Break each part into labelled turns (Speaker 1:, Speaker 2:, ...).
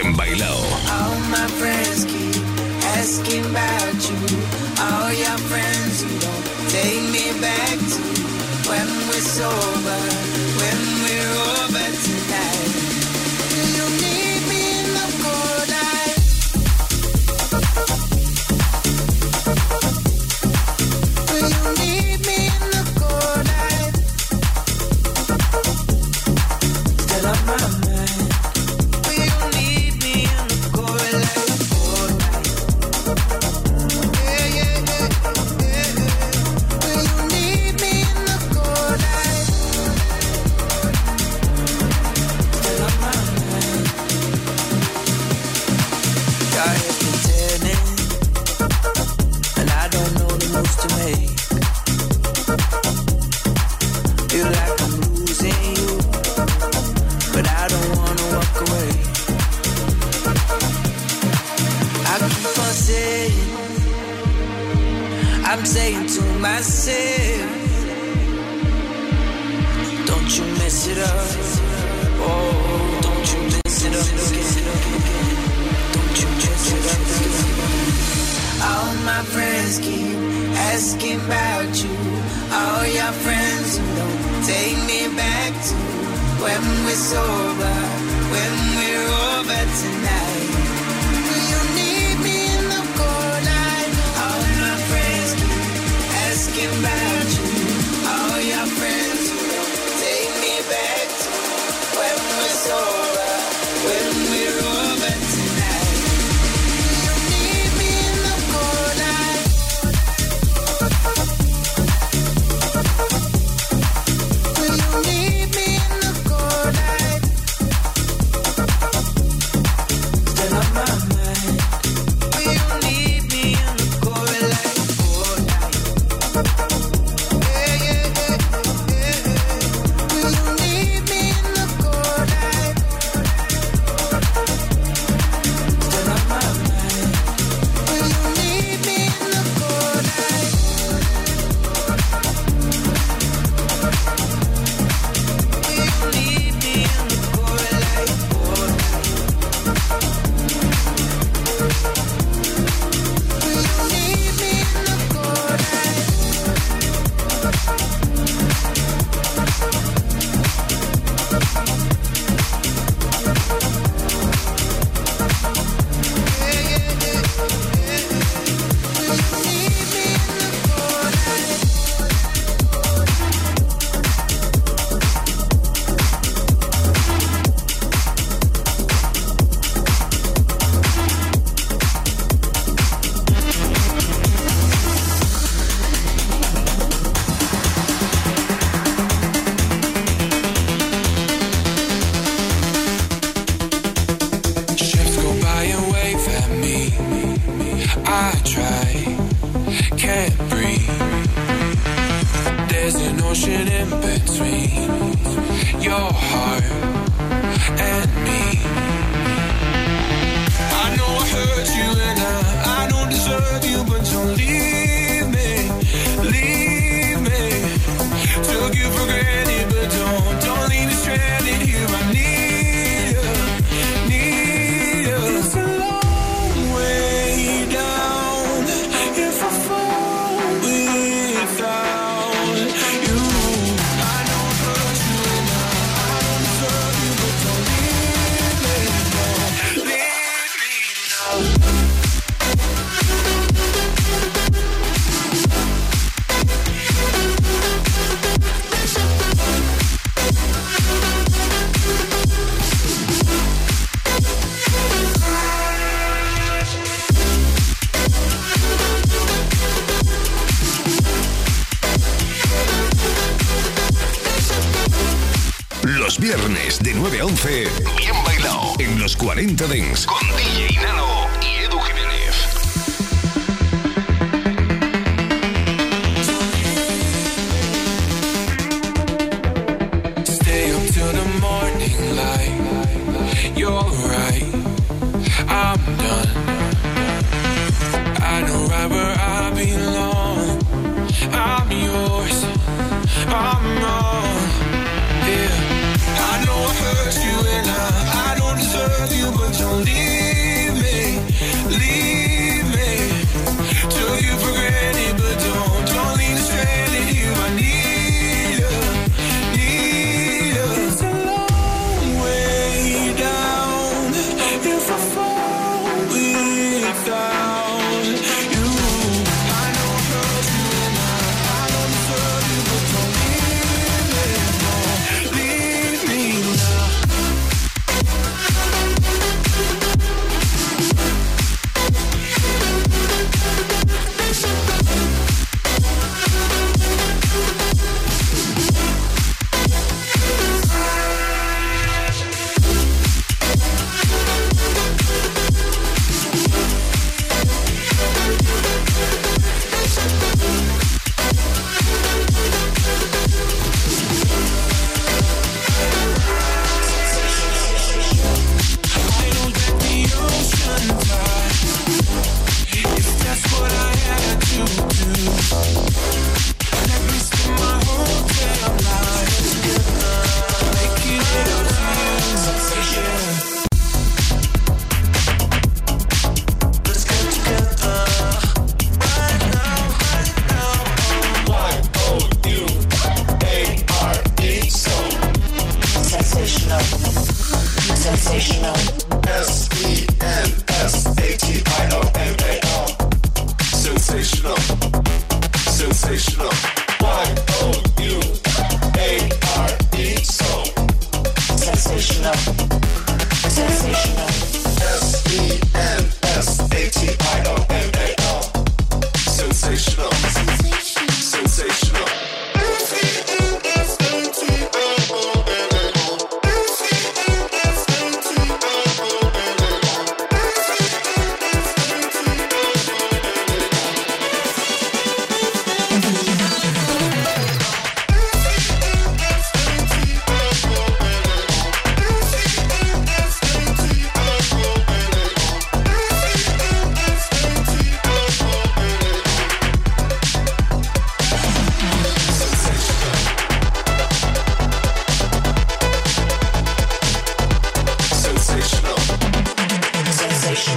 Speaker 1: Bien Bailao.
Speaker 2: All my friends keep asking about you. All your friends who don't take me back to when we're sober, when we're
Speaker 3: old.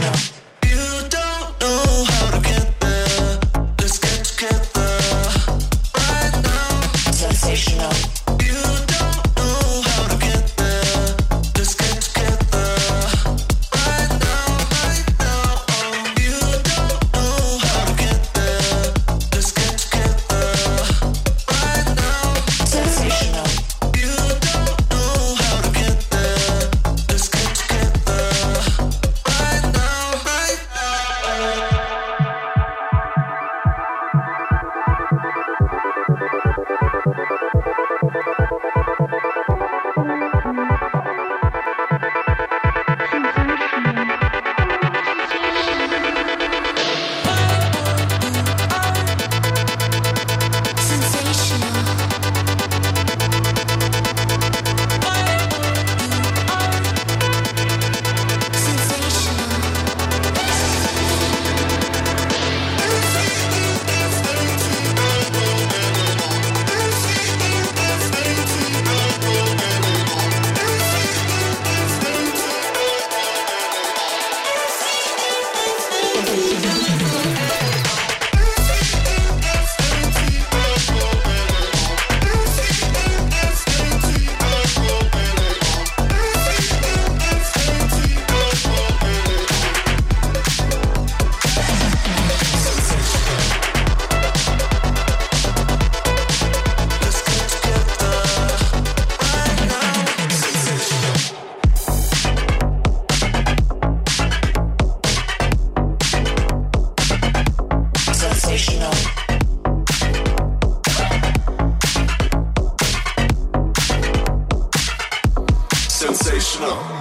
Speaker 4: Sensational.
Speaker 1: Krishna.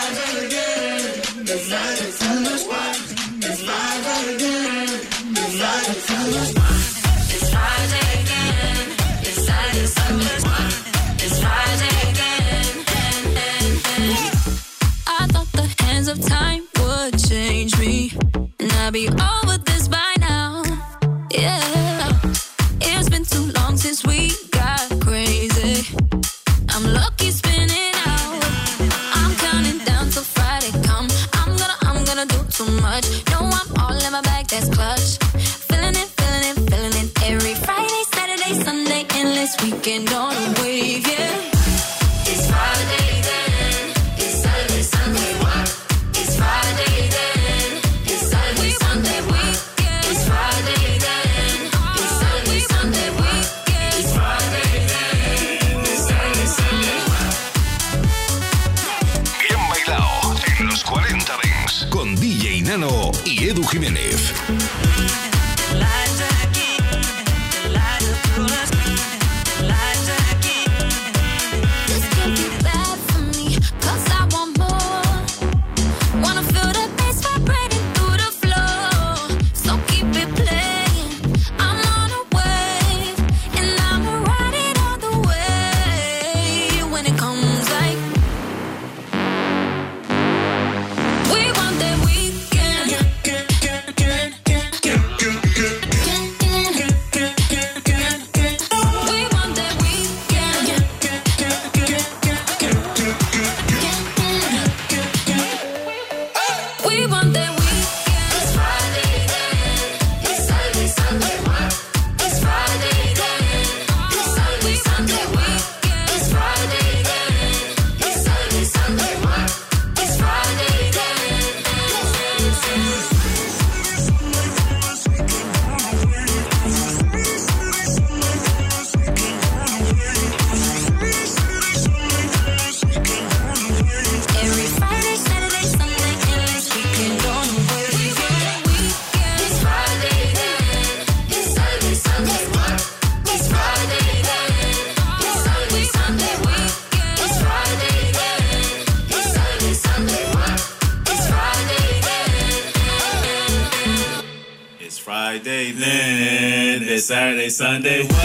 Speaker 5: Sunday.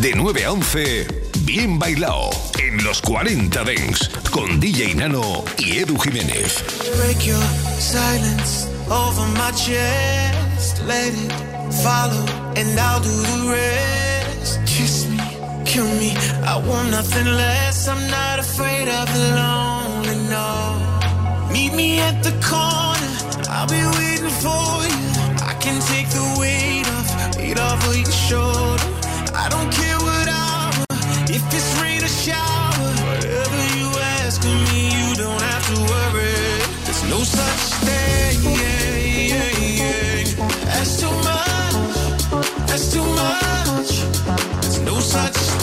Speaker 1: De 9 a 11, bien bailado. En los 40 Dents. Con DJ Nano y Edu Jiménez.
Speaker 3: Break your silence over my chest. Let it follow, and I'll do the rest. Kiss me, kill me. I want nothing less. I'm not afraid of the lonely, no. Meet me at the corner. I'll be waiting for you. I can take the weight off, weight off of your shoulder. If it's rain or shower. Whatever you ask of me, you don't have to worry. There's no such thing. That's too much. That's too much. There's no such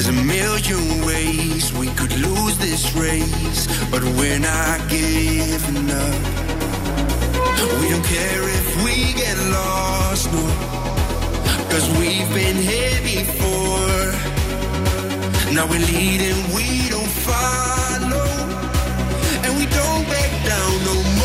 Speaker 3: There's
Speaker 6: a million ways we could lose this race, but we're not giving up. We don't care if we get lost, no. Cause we've been here before. Now we're leading, we don't follow. And we don't back down no more.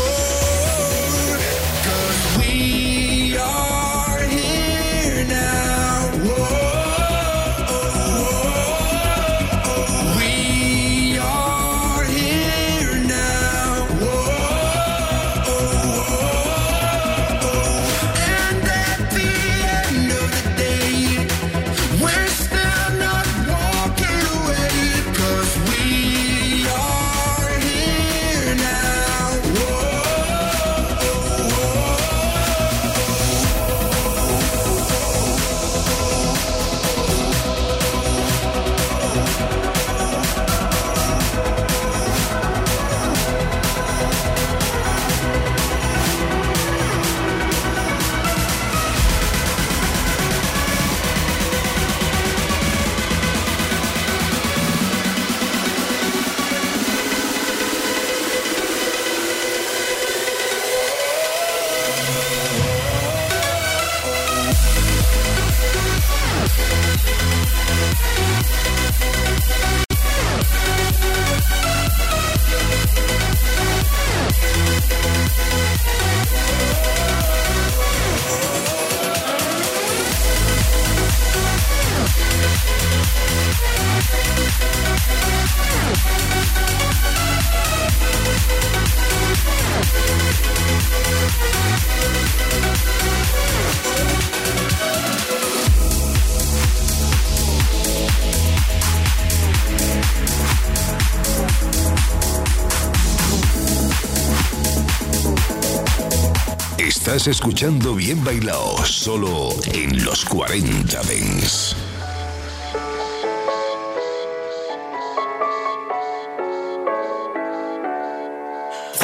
Speaker 1: Escuchando Bien Bailao, solo en los 40 Dens.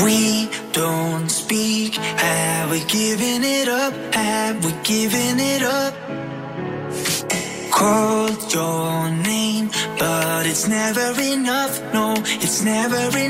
Speaker 6: We don't speak, have we given it up? Have we given it up? Called your name, but it's never enough, no, it's never enough.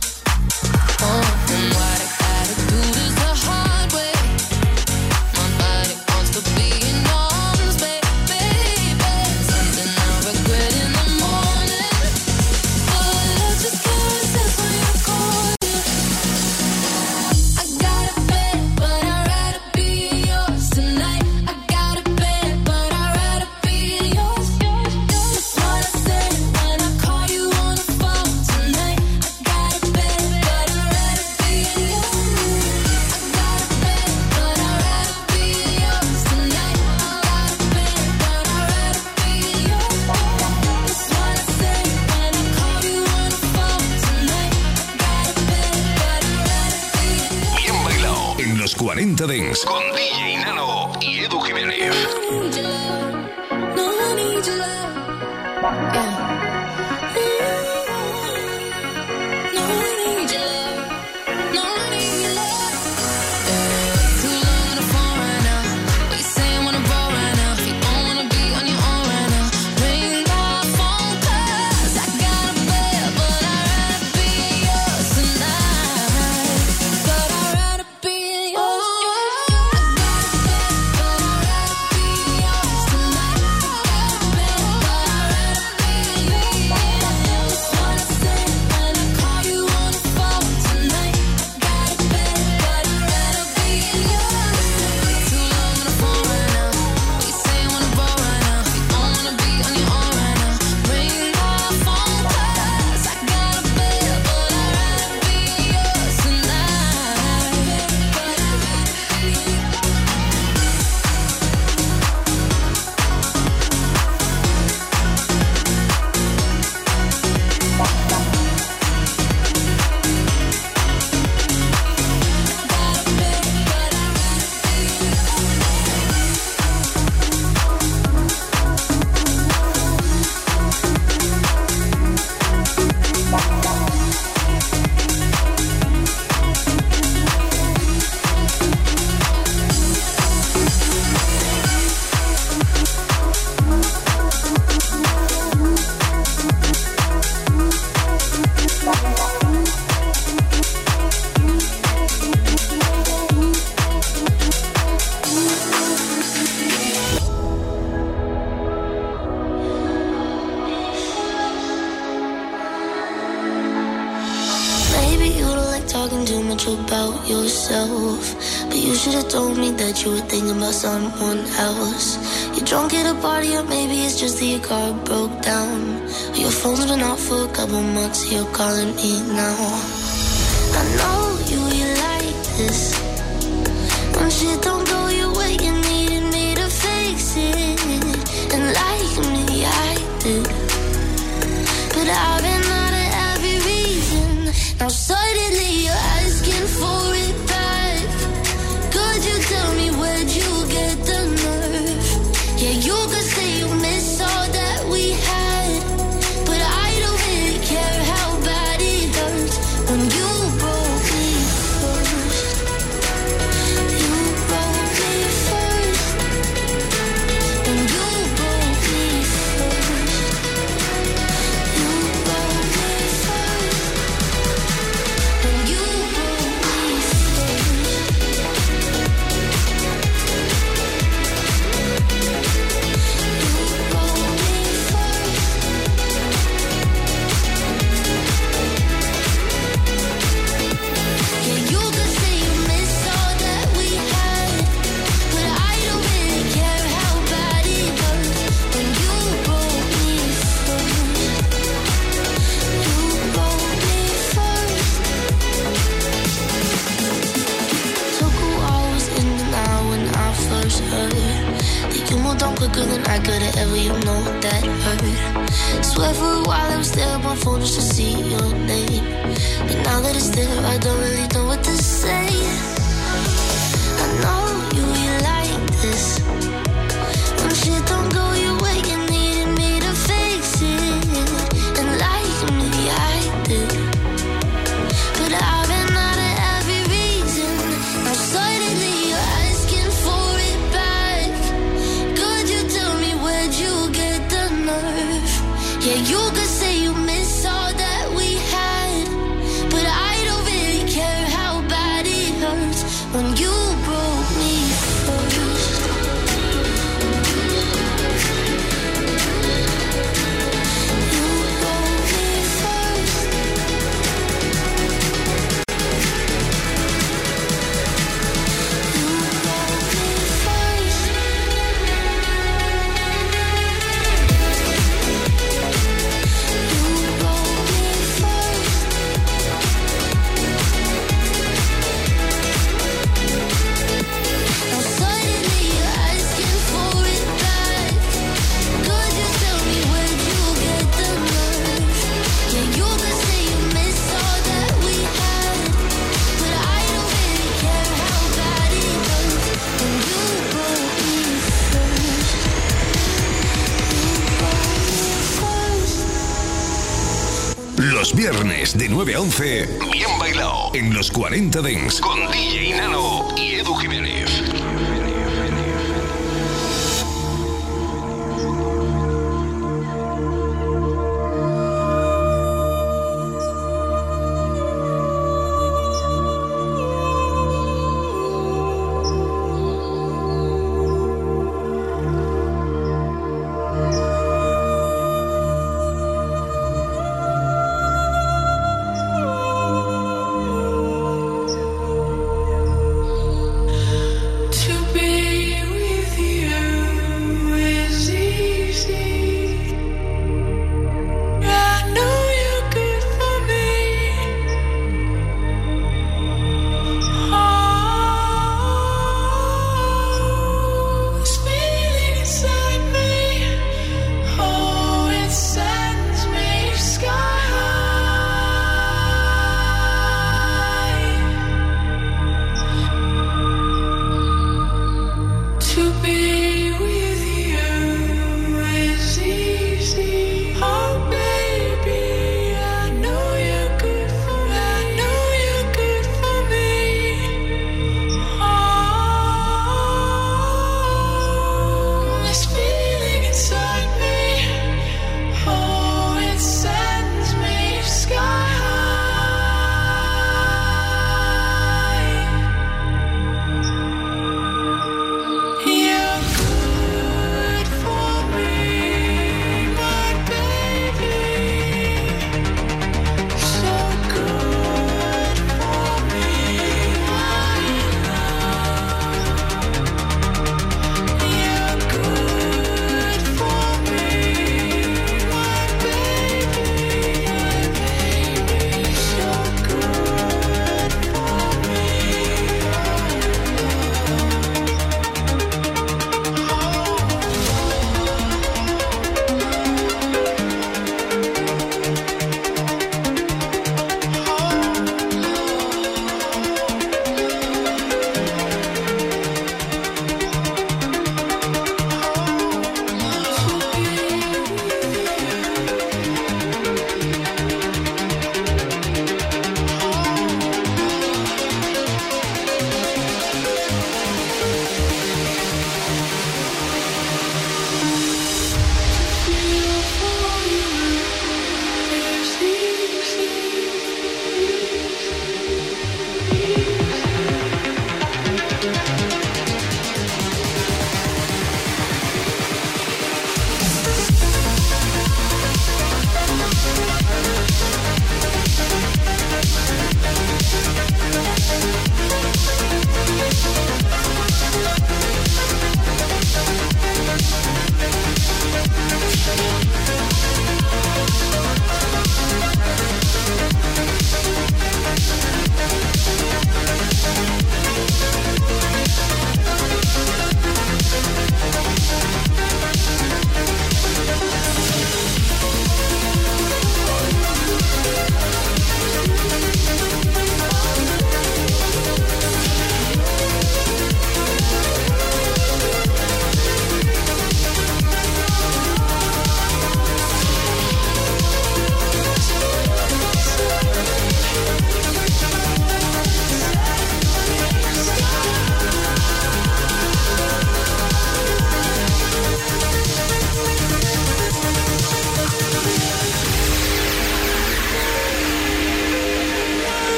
Speaker 7: Yeah.
Speaker 8: talking too much about yourself. But you should have told me that you were thinking about someone else. You're drunk at a party, or maybe it's just that your car broke down. Your phone's been off for a couple months, you're calling me now. I know you, you like this. When shit don't go your way, you needed me to fix it. And like me, I do. But I've been out of every reason. Now, suddenly. quicker than I could have ever, you know that hurt. Swear for a while I was there, my phone just to see your name. But now that it's there, I don't really know what to
Speaker 1: los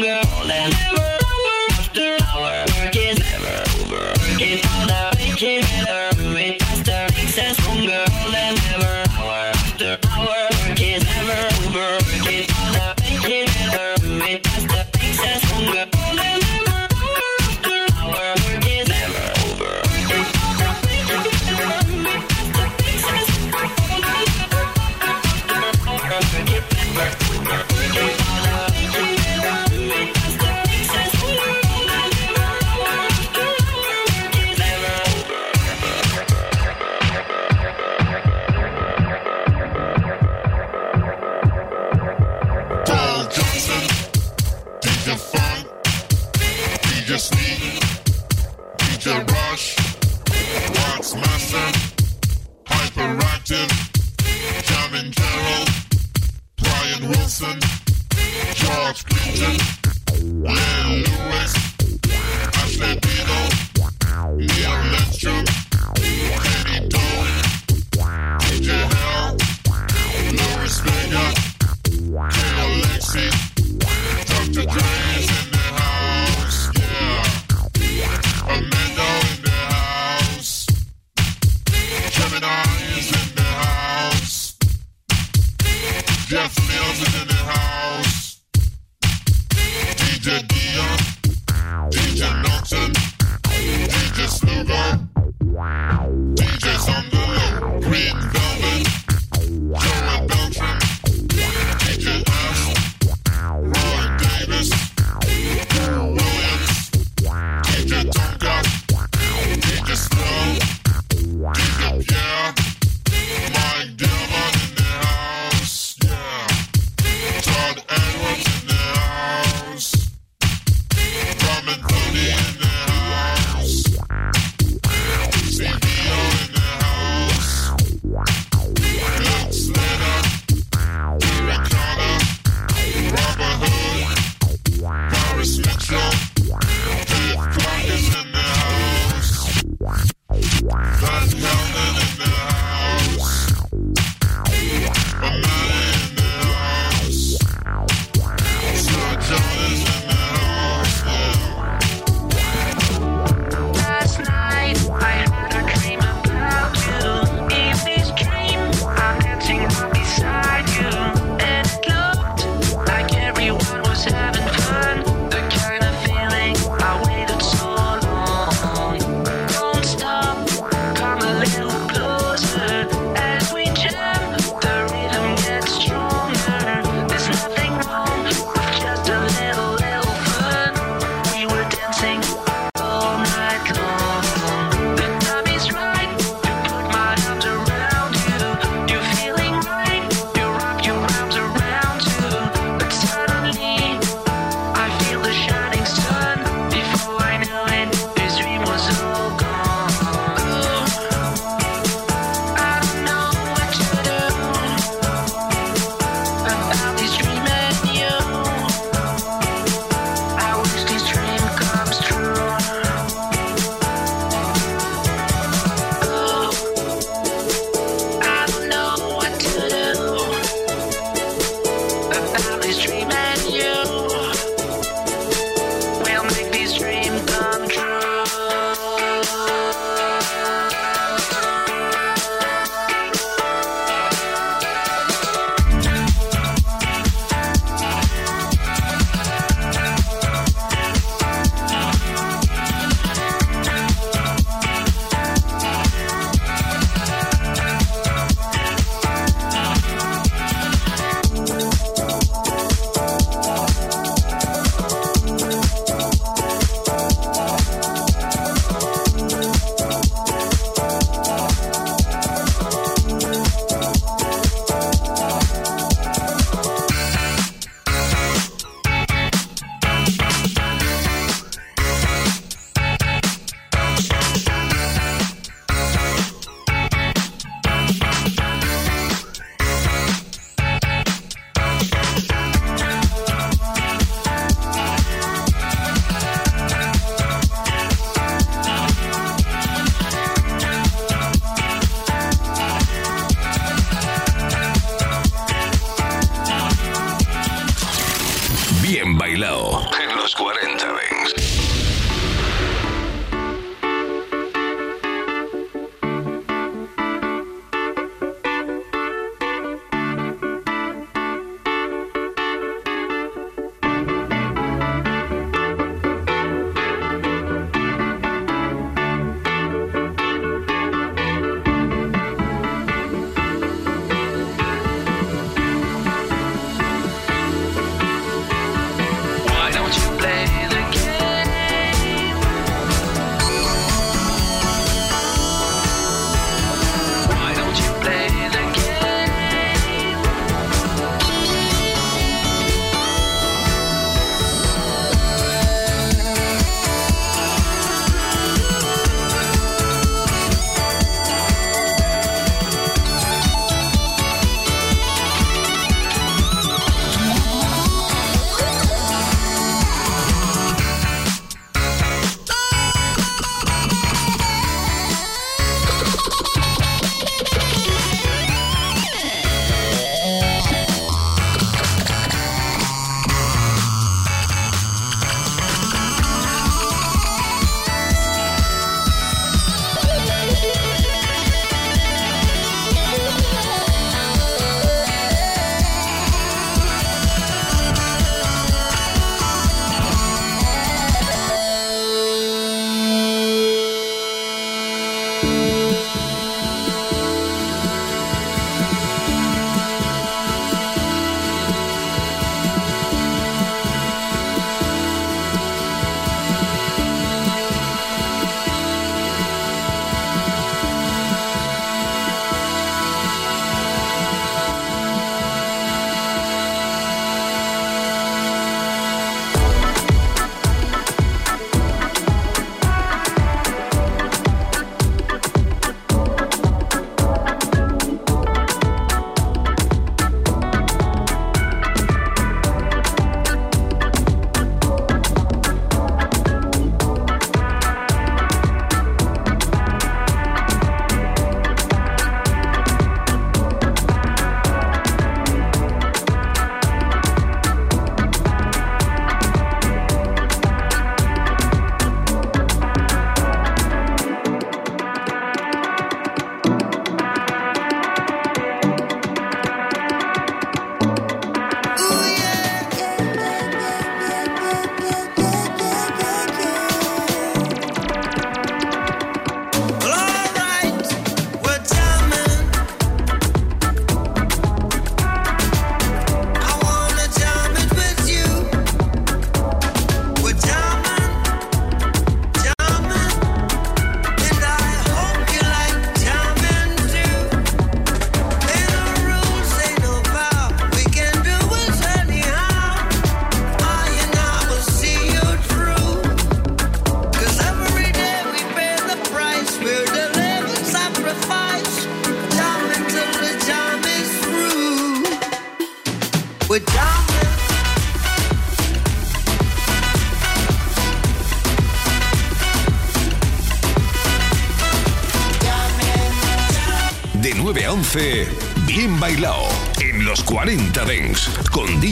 Speaker 9: makes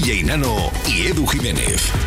Speaker 10: DJ
Speaker 11: y Edu Jiménez.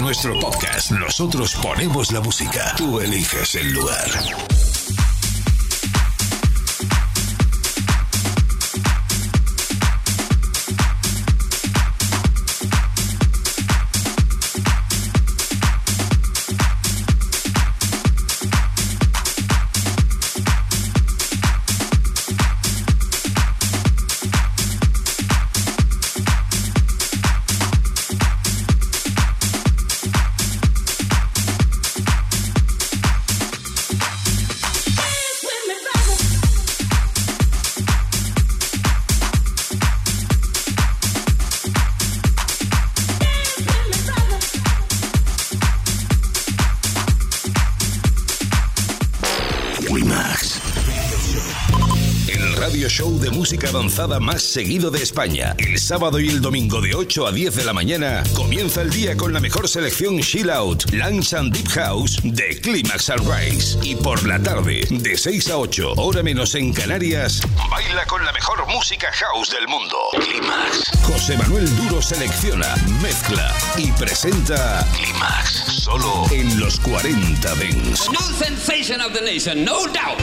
Speaker 11: Nuestro podcast. Nosotros ponemos la música. Tú eliges el lugar. Música avanzada más seguido de España. El sábado y el domingo de 8 a 10 de la mañana comienza el día con la mejor selección Chill Out, Lounge and Deep House de Climax Sunrise. Y por la tarde, de 6 a 8, hora menos en Canarias, baila con la mejor música house del mundo. Climax. José Manuel Duro selecciona, mezcla y presenta Climax. Solo en los 40 Dents.
Speaker 1: New sensation of the nation, no doubt.